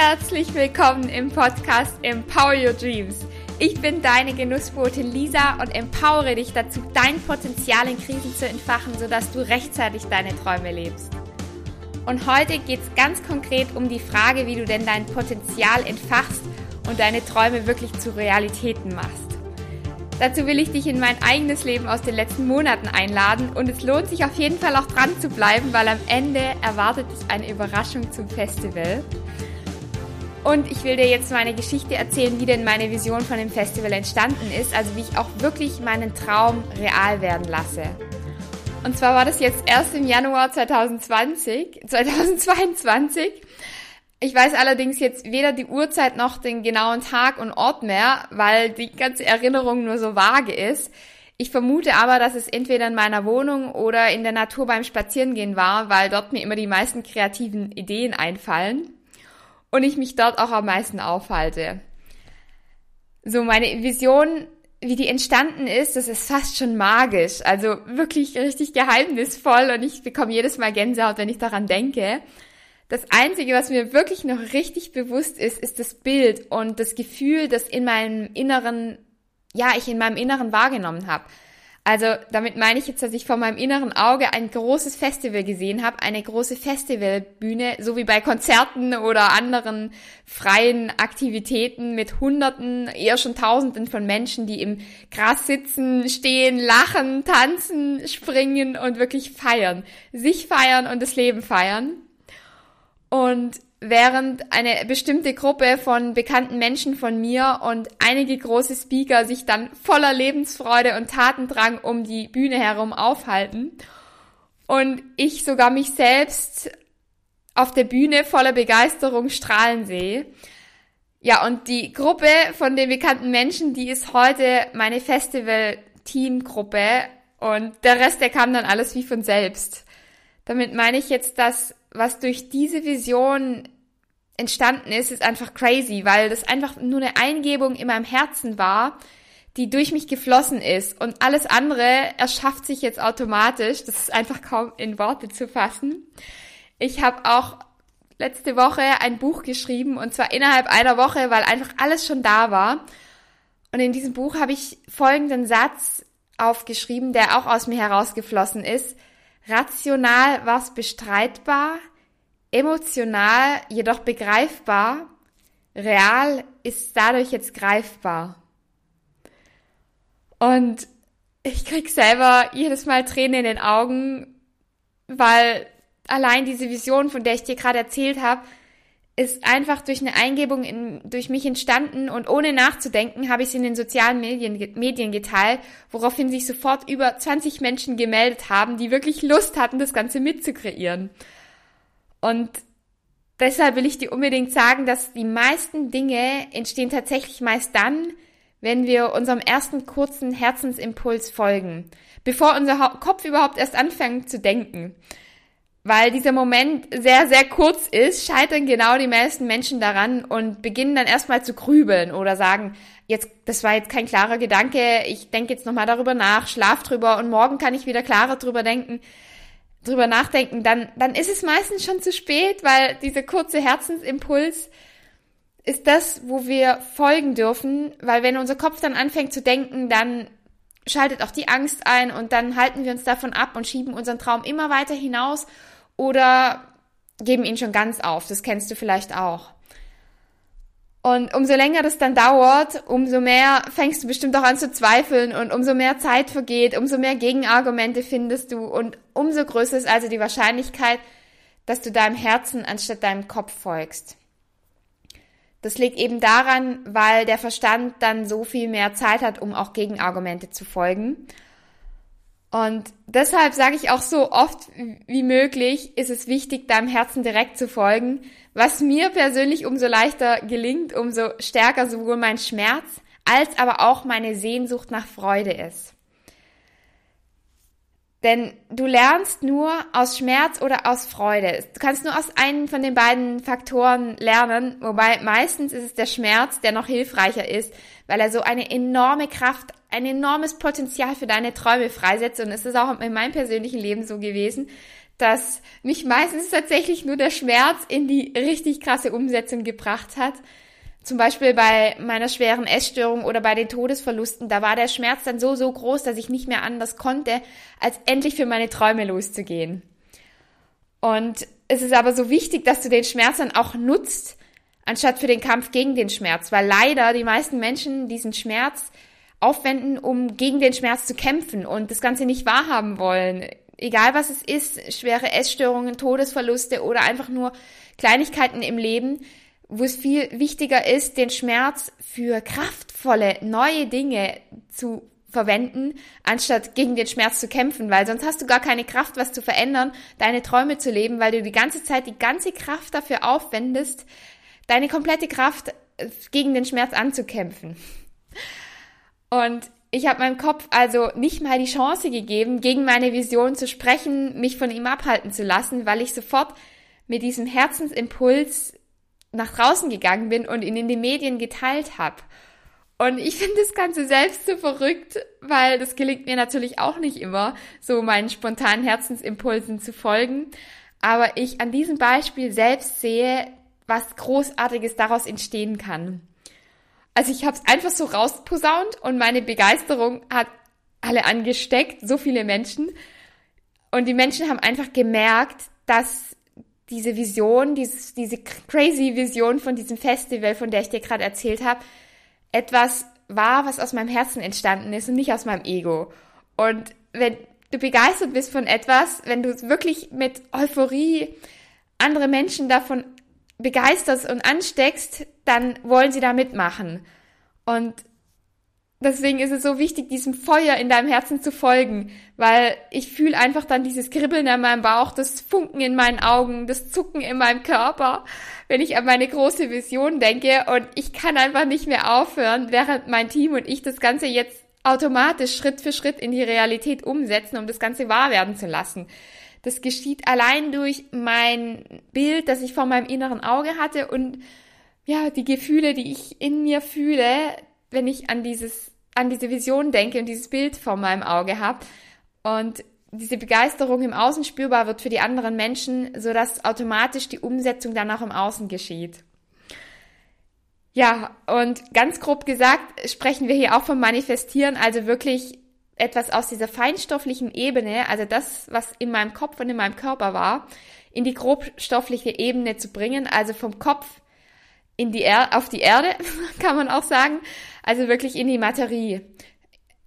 Herzlich willkommen im Podcast Empower Your Dreams. Ich bin deine Genussbotin Lisa und empowere dich dazu, dein Potenzial in Krisen zu entfachen, sodass du rechtzeitig deine Träume lebst. Und heute geht es ganz konkret um die Frage, wie du denn dein Potenzial entfachst und deine Träume wirklich zu Realitäten machst. Dazu will ich dich in mein eigenes Leben aus den letzten Monaten einladen und es lohnt sich auf jeden Fall auch dran zu bleiben, weil am Ende erwartet dich eine Überraschung zum Festival. Und ich will dir jetzt meine Geschichte erzählen, wie denn meine Vision von dem Festival entstanden ist, also wie ich auch wirklich meinen Traum real werden lasse. Und zwar war das jetzt erst im Januar 2020, 2022 ich weiß allerdings jetzt weder die Uhrzeit noch den genauen Tag und Ort mehr, weil die ganze Erinnerung nur so vage ist. Ich vermute aber, dass es entweder in meiner Wohnung oder in der Natur beim Spazierengehen war, weil dort mir immer die meisten kreativen Ideen einfallen und ich mich dort auch am meisten aufhalte. So, meine Vision, wie die entstanden ist, das ist fast schon magisch, also wirklich richtig geheimnisvoll und ich bekomme jedes Mal Gänsehaut, wenn ich daran denke. Das Einzige, was mir wirklich noch richtig bewusst ist, ist das Bild und das Gefühl, das in meinem Inneren, ja, ich in meinem Inneren wahrgenommen habe. Also damit meine ich jetzt, dass ich vor meinem inneren Auge ein großes Festival gesehen habe, eine große Festivalbühne, so wie bei Konzerten oder anderen freien Aktivitäten mit Hunderten, eher schon Tausenden von Menschen, die im Gras sitzen, stehen, lachen, tanzen, springen und wirklich feiern. Sich feiern und das Leben feiern. Und während eine bestimmte Gruppe von bekannten Menschen von mir und einige große Speaker sich dann voller Lebensfreude und Tatendrang um die Bühne herum aufhalten und ich sogar mich selbst auf der Bühne voller Begeisterung strahlen sehe. Ja, und die Gruppe von den bekannten Menschen, die ist heute meine Festival-Team-Gruppe und der Rest, der kam dann alles wie von selbst. Damit meine ich jetzt, dass was durch diese Vision entstanden ist, ist einfach crazy, weil das einfach nur eine Eingebung in meinem Herzen war, die durch mich geflossen ist. Und alles andere erschafft sich jetzt automatisch. Das ist einfach kaum in Worte zu fassen. Ich habe auch letzte Woche ein Buch geschrieben und zwar innerhalb einer Woche, weil einfach alles schon da war. Und in diesem Buch habe ich folgenden Satz aufgeschrieben, der auch aus mir herausgeflossen ist. Rational war es bestreitbar, emotional jedoch begreifbar, real ist dadurch jetzt greifbar. Und ich krieg selber jedes Mal Tränen in den Augen, weil allein diese Vision, von der ich dir gerade erzählt habe, ist einfach durch eine Eingebung in, durch mich entstanden und ohne nachzudenken habe ich es in den sozialen Medien, Medien geteilt, woraufhin sich sofort über 20 Menschen gemeldet haben, die wirklich Lust hatten, das Ganze mitzukreieren. Und deshalb will ich dir unbedingt sagen, dass die meisten Dinge entstehen tatsächlich meist dann, wenn wir unserem ersten kurzen Herzensimpuls folgen, bevor unser Kopf überhaupt erst anfängt zu denken weil dieser Moment sehr, sehr kurz ist, scheitern genau die meisten Menschen daran und beginnen dann erstmal zu grübeln oder sagen, jetzt, das war jetzt kein klarer Gedanke, ich denke jetzt nochmal darüber nach, schlaf drüber und morgen kann ich wieder klarer drüber denken, drüber nachdenken, dann, dann ist es meistens schon zu spät, weil dieser kurze Herzensimpuls ist das, wo wir folgen dürfen, weil wenn unser Kopf dann anfängt zu denken, dann schaltet auch die Angst ein und dann halten wir uns davon ab und schieben unseren Traum immer weiter hinaus oder geben ihn schon ganz auf. Das kennst du vielleicht auch. Und umso länger das dann dauert, umso mehr fängst du bestimmt auch an zu zweifeln und umso mehr Zeit vergeht, umso mehr Gegenargumente findest du und umso größer ist also die Wahrscheinlichkeit, dass du deinem Herzen anstatt deinem Kopf folgst. Das liegt eben daran, weil der Verstand dann so viel mehr Zeit hat, um auch Gegenargumente zu folgen. Und deshalb sage ich auch so oft wie möglich, ist es wichtig, deinem Herzen direkt zu folgen. Was mir persönlich umso leichter gelingt, umso stärker sowohl mein Schmerz als aber auch meine Sehnsucht nach Freude ist. Denn du lernst nur aus Schmerz oder aus Freude. Du kannst nur aus einem von den beiden Faktoren lernen, wobei meistens ist es der Schmerz, der noch hilfreicher ist, weil er so eine enorme Kraft ein enormes Potenzial für deine Träume freisetzt und es ist auch in meinem persönlichen Leben so gewesen, dass mich meistens tatsächlich nur der Schmerz in die richtig krasse Umsetzung gebracht hat. Zum Beispiel bei meiner schweren Essstörung oder bei den Todesverlusten, da war der Schmerz dann so, so groß, dass ich nicht mehr anders konnte, als endlich für meine Träume loszugehen. Und es ist aber so wichtig, dass du den Schmerz dann auch nutzt, anstatt für den Kampf gegen den Schmerz, weil leider die meisten Menschen diesen Schmerz aufwenden, um gegen den Schmerz zu kämpfen und das Ganze nicht wahrhaben wollen. Egal was es ist, schwere Essstörungen, Todesverluste oder einfach nur Kleinigkeiten im Leben, wo es viel wichtiger ist, den Schmerz für kraftvolle, neue Dinge zu verwenden, anstatt gegen den Schmerz zu kämpfen, weil sonst hast du gar keine Kraft, was zu verändern, deine Träume zu leben, weil du die ganze Zeit die ganze Kraft dafür aufwendest, deine komplette Kraft äh, gegen den Schmerz anzukämpfen. Und ich habe meinem Kopf also nicht mal die Chance gegeben, gegen meine Vision zu sprechen, mich von ihm abhalten zu lassen, weil ich sofort mit diesem Herzensimpuls nach draußen gegangen bin und ihn in den Medien geteilt habe. Und ich finde das Ganze selbst so verrückt, weil das gelingt mir natürlich auch nicht immer, so meinen spontanen Herzensimpulsen zu folgen. Aber ich an diesem Beispiel selbst sehe, was Großartiges daraus entstehen kann. Also ich habe es einfach so rausposaunt und meine Begeisterung hat alle angesteckt, so viele Menschen. Und die Menschen haben einfach gemerkt, dass diese Vision, dieses, diese crazy Vision von diesem Festival, von der ich dir gerade erzählt habe, etwas war, was aus meinem Herzen entstanden ist und nicht aus meinem Ego. Und wenn du begeistert bist von etwas, wenn du wirklich mit Euphorie andere Menschen davon begeisterst und ansteckst, dann wollen sie da mitmachen. Und deswegen ist es so wichtig, diesem Feuer in deinem Herzen zu folgen, weil ich fühle einfach dann dieses Kribbeln in meinem Bauch, das Funken in meinen Augen, das Zucken in meinem Körper, wenn ich an meine große Vision denke und ich kann einfach nicht mehr aufhören, während mein Team und ich das Ganze jetzt automatisch Schritt für Schritt in die Realität umsetzen, um das Ganze wahr werden zu lassen. Das geschieht allein durch mein Bild, das ich vor meinem inneren Auge hatte und ja, die Gefühle, die ich in mir fühle, wenn ich an dieses an diese Vision denke und dieses Bild vor meinem Auge habe und diese Begeisterung im Außen spürbar wird für die anderen Menschen, so dass automatisch die Umsetzung dann auch im Außen geschieht. Ja, und ganz grob gesagt sprechen wir hier auch vom Manifestieren, also wirklich etwas aus dieser feinstofflichen Ebene, also das, was in meinem Kopf und in meinem Körper war, in die grobstoffliche Ebene zu bringen, also vom Kopf in die er auf die Erde, kann man auch sagen, also wirklich in die Materie,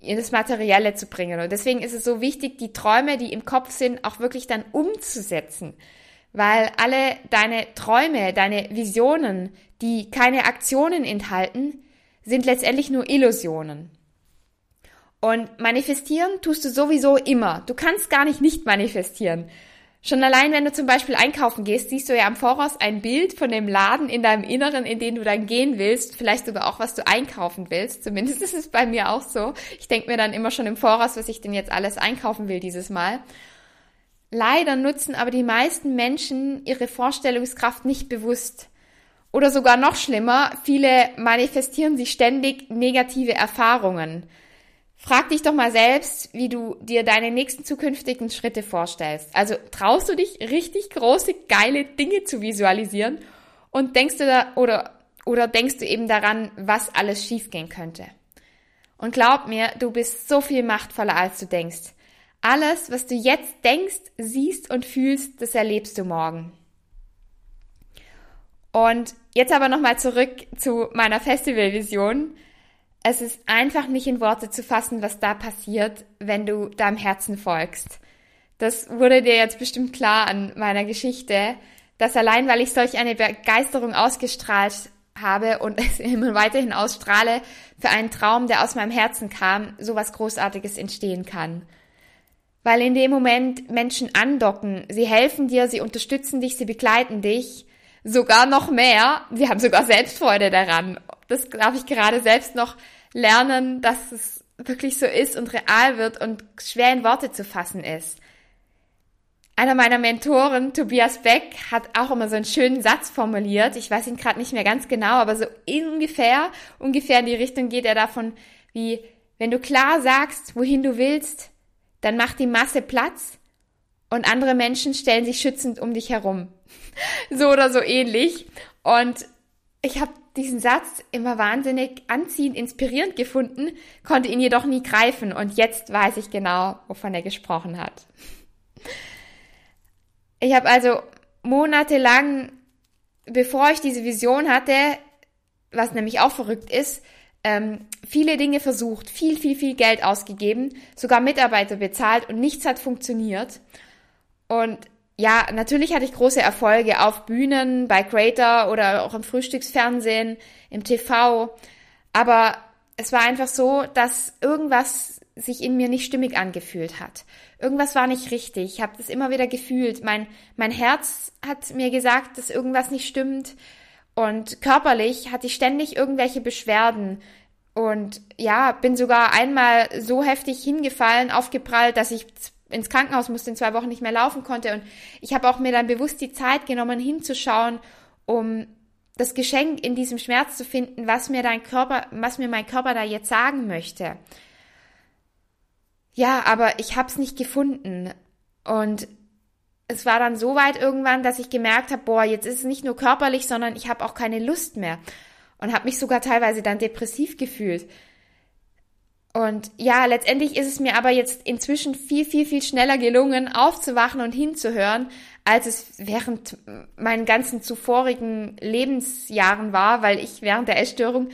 in das Materielle zu bringen. Und deswegen ist es so wichtig, die Träume, die im Kopf sind, auch wirklich dann umzusetzen. Weil alle deine Träume, deine Visionen, die keine Aktionen enthalten, sind letztendlich nur Illusionen. Und manifestieren tust du sowieso immer. Du kannst gar nicht nicht manifestieren. Schon allein, wenn du zum Beispiel einkaufen gehst, siehst du ja am Voraus ein Bild von dem Laden in deinem Inneren, in den du dann gehen willst, vielleicht sogar auch, was du einkaufen willst. Zumindest ist es bei mir auch so. Ich denke mir dann immer schon im Voraus, was ich denn jetzt alles einkaufen will dieses Mal. Leider nutzen aber die meisten Menschen ihre Vorstellungskraft nicht bewusst. Oder sogar noch schlimmer, viele manifestieren sich ständig negative Erfahrungen. Frag dich doch mal selbst, wie du dir deine nächsten zukünftigen Schritte vorstellst. Also traust du dich richtig große, geile Dinge zu visualisieren und denkst du da oder oder denkst du eben daran, was alles schiefgehen könnte? Und glaub mir, du bist so viel machtvoller als du denkst. Alles, was du jetzt denkst, siehst und fühlst, das erlebst du morgen. Und jetzt aber nochmal zurück zu meiner Festivalvision es ist einfach nicht in Worte zu fassen, was da passiert, wenn du deinem Herzen folgst. Das wurde dir jetzt bestimmt klar an meiner Geschichte, dass allein weil ich solch eine Begeisterung ausgestrahlt habe und es immer weiterhin ausstrahle für einen Traum, der aus meinem Herzen kam, so was Großartiges entstehen kann. Weil in dem Moment Menschen andocken, sie helfen dir, sie unterstützen dich, sie begleiten dich, sogar noch mehr, sie haben sogar Selbstfreude daran das darf ich gerade selbst noch lernen, dass es wirklich so ist und real wird und schwer in Worte zu fassen ist. Einer meiner Mentoren, Tobias Beck, hat auch immer so einen schönen Satz formuliert. Ich weiß ihn gerade nicht mehr ganz genau, aber so ungefähr, ungefähr in die Richtung geht er davon, wie, wenn du klar sagst, wohin du willst, dann macht die Masse Platz und andere Menschen stellen sich schützend um dich herum. so oder so ähnlich. Und ich habe diesen Satz immer wahnsinnig anziehend, inspirierend gefunden, konnte ihn jedoch nie greifen und jetzt weiß ich genau, wovon er gesprochen hat. Ich habe also monatelang, bevor ich diese Vision hatte, was nämlich auch verrückt ist, ähm, viele Dinge versucht, viel, viel, viel Geld ausgegeben, sogar Mitarbeiter bezahlt und nichts hat funktioniert. Und ja, natürlich hatte ich große Erfolge auf Bühnen, bei Creator oder auch im Frühstücksfernsehen, im TV. Aber es war einfach so, dass irgendwas sich in mir nicht stimmig angefühlt hat. Irgendwas war nicht richtig. Ich habe das immer wieder gefühlt. Mein, mein Herz hat mir gesagt, dass irgendwas nicht stimmt. Und körperlich hatte ich ständig irgendwelche Beschwerden. Und ja, bin sogar einmal so heftig hingefallen, aufgeprallt, dass ich ins Krankenhaus musste, in zwei Wochen nicht mehr laufen konnte. Und ich habe auch mir dann bewusst die Zeit genommen, hinzuschauen, um das Geschenk in diesem Schmerz zu finden, was mir dein Körper, was mir mein Körper da jetzt sagen möchte. Ja, aber ich habe es nicht gefunden. Und es war dann so weit irgendwann, dass ich gemerkt habe, boah, jetzt ist es nicht nur körperlich, sondern ich habe auch keine Lust mehr. Und habe mich sogar teilweise dann depressiv gefühlt. Und ja, letztendlich ist es mir aber jetzt inzwischen viel, viel, viel schneller gelungen, aufzuwachen und hinzuhören, als es während meinen ganzen zuvorigen Lebensjahren war, weil ich während der Essstörung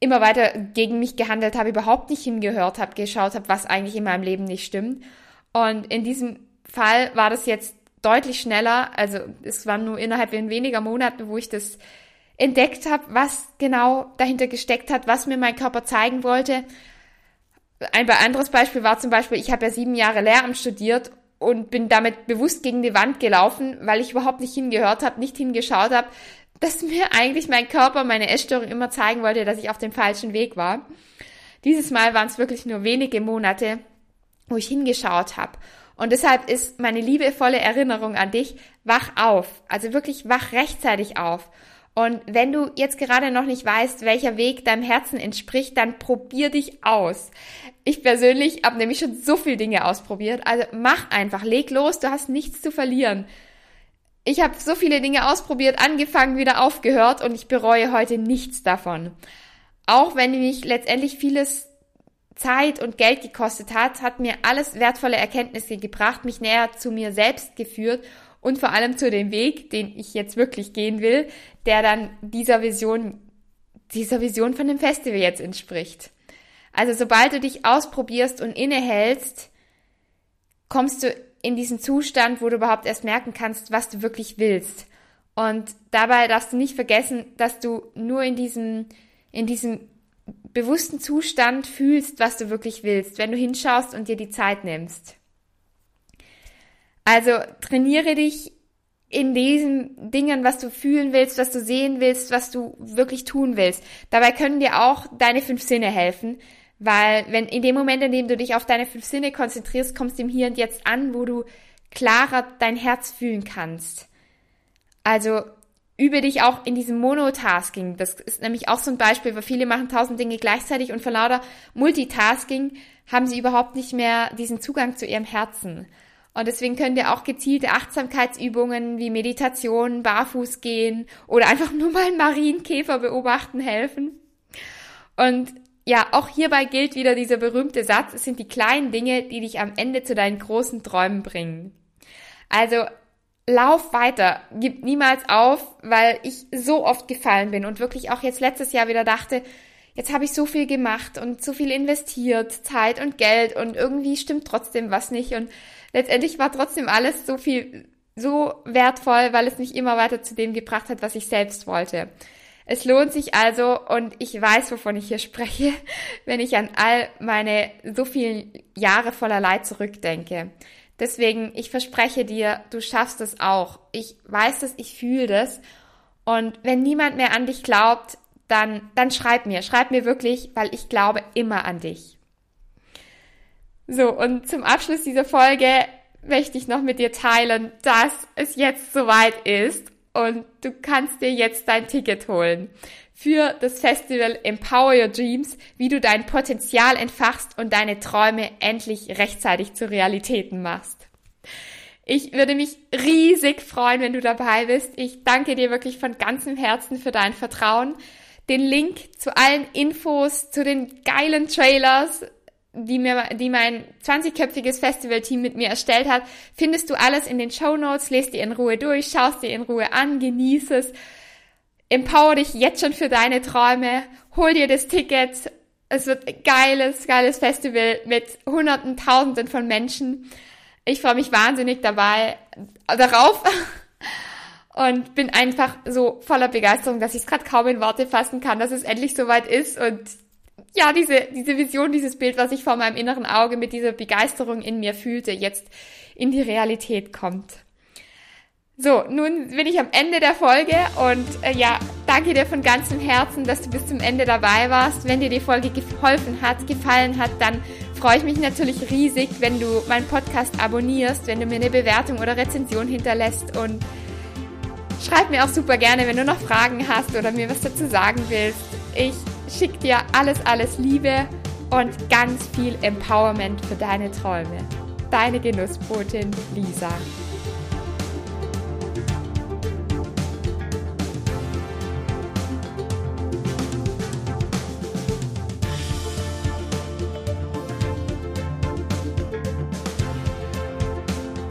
immer weiter gegen mich gehandelt habe, überhaupt nicht hingehört habe, geschaut habe, was eigentlich in meinem Leben nicht stimmt. Und in diesem Fall war das jetzt deutlich schneller, also es waren nur innerhalb von weniger Monaten, wo ich das entdeckt habe, was genau dahinter gesteckt hat, was mir mein Körper zeigen wollte ein anderes Beispiel war zum Beispiel, ich habe ja sieben Jahre Lehramt studiert und bin damit bewusst gegen die Wand gelaufen, weil ich überhaupt nicht hingehört habe, nicht hingeschaut habe, dass mir eigentlich mein Körper, meine Essstörung immer zeigen wollte, dass ich auf dem falschen Weg war. Dieses Mal waren es wirklich nur wenige Monate, wo ich hingeschaut habe. Und deshalb ist meine liebevolle Erinnerung an dich, wach auf. Also wirklich wach rechtzeitig auf. Und wenn du jetzt gerade noch nicht weißt, welcher Weg deinem Herzen entspricht, dann probier dich aus. Ich persönlich habe nämlich schon so viele Dinge ausprobiert. Also mach einfach, leg los, du hast nichts zu verlieren. Ich habe so viele Dinge ausprobiert, angefangen, wieder aufgehört und ich bereue heute nichts davon. Auch wenn mich letztendlich vieles Zeit und Geld gekostet hat, hat mir alles wertvolle Erkenntnisse gebracht, mich näher zu mir selbst geführt und vor allem zu dem Weg, den ich jetzt wirklich gehen will, der dann dieser Vision, dieser Vision von dem Festival jetzt entspricht. Also sobald du dich ausprobierst und innehältst, kommst du in diesen Zustand, wo du überhaupt erst merken kannst, was du wirklich willst. Und dabei darfst du nicht vergessen, dass du nur in diesem, in diesem bewussten Zustand fühlst, was du wirklich willst, wenn du hinschaust und dir die Zeit nimmst. Also trainiere dich in diesen Dingen, was du fühlen willst, was du sehen willst, was du wirklich tun willst. Dabei können dir auch deine fünf Sinne helfen, weil wenn in dem Moment, in dem du dich auf deine fünf Sinne konzentrierst, kommst du im Hier und Jetzt an, wo du klarer dein Herz fühlen kannst. Also übe dich auch in diesem Monotasking. Das ist nämlich auch so ein Beispiel, weil viele machen tausend Dinge gleichzeitig und vor lauter Multitasking haben sie überhaupt nicht mehr diesen Zugang zu ihrem Herzen. Und deswegen können dir auch gezielte Achtsamkeitsübungen wie Meditation, Barfuß gehen oder einfach nur mal einen Marienkäfer beobachten helfen. Und ja, auch hierbei gilt wieder dieser berühmte Satz, es sind die kleinen Dinge, die dich am Ende zu deinen großen Träumen bringen. Also lauf weiter, gib niemals auf, weil ich so oft gefallen bin und wirklich auch jetzt letztes Jahr wieder dachte, jetzt habe ich so viel gemacht und so viel investiert, Zeit und Geld und irgendwie stimmt trotzdem was nicht und letztendlich war trotzdem alles so viel, so wertvoll, weil es mich immer weiter zu dem gebracht hat, was ich selbst wollte. Es lohnt sich also, und ich weiß, wovon ich hier spreche, wenn ich an all meine so vielen Jahre voller Leid zurückdenke. Deswegen, ich verspreche dir, du schaffst es auch. Ich weiß das, ich fühle das. Und wenn niemand mehr an dich glaubt, dann, dann schreib mir, schreib mir wirklich, weil ich glaube immer an dich. So, und zum Abschluss dieser Folge möchte ich noch mit dir teilen, dass es jetzt soweit ist und du kannst dir jetzt dein Ticket holen für das Festival Empower Your Dreams, wie du dein Potenzial entfachst und deine Träume endlich rechtzeitig zu Realitäten machst. Ich würde mich riesig freuen, wenn du dabei bist. Ich danke dir wirklich von ganzem Herzen für dein Vertrauen. Den Link zu allen Infos, zu den geilen Trailers, die mir, die mein 20-köpfiges Festivalteam mit mir erstellt hat, findest du alles in den Show Notes. Lest dir in Ruhe durch, schaust dir in Ruhe an, genieß es. Empower dich jetzt schon für deine Träume. Hol dir das Ticket. Es wird ein geiles, geiles Festival mit Hunderten, Tausenden von Menschen. Ich freue mich wahnsinnig dabei darauf und bin einfach so voller Begeisterung, dass ich es gerade kaum in Worte fassen kann, dass es endlich soweit ist und ja, diese, diese Vision, dieses Bild, was ich vor meinem inneren Auge mit dieser Begeisterung in mir fühlte, jetzt in die Realität kommt. So, nun bin ich am Ende der Folge und äh, ja, danke dir von ganzem Herzen, dass du bis zum Ende dabei warst. Wenn dir die Folge geholfen hat, gefallen hat, dann freue ich mich natürlich riesig, wenn du meinen Podcast abonnierst, wenn du mir eine Bewertung oder Rezension hinterlässt und schreib mir auch super gerne, wenn du noch Fragen hast oder mir was dazu sagen willst. Ich schicke dir alles, alles Liebe und ganz viel Empowerment für deine Träume. Deine Genussbotin Lisa.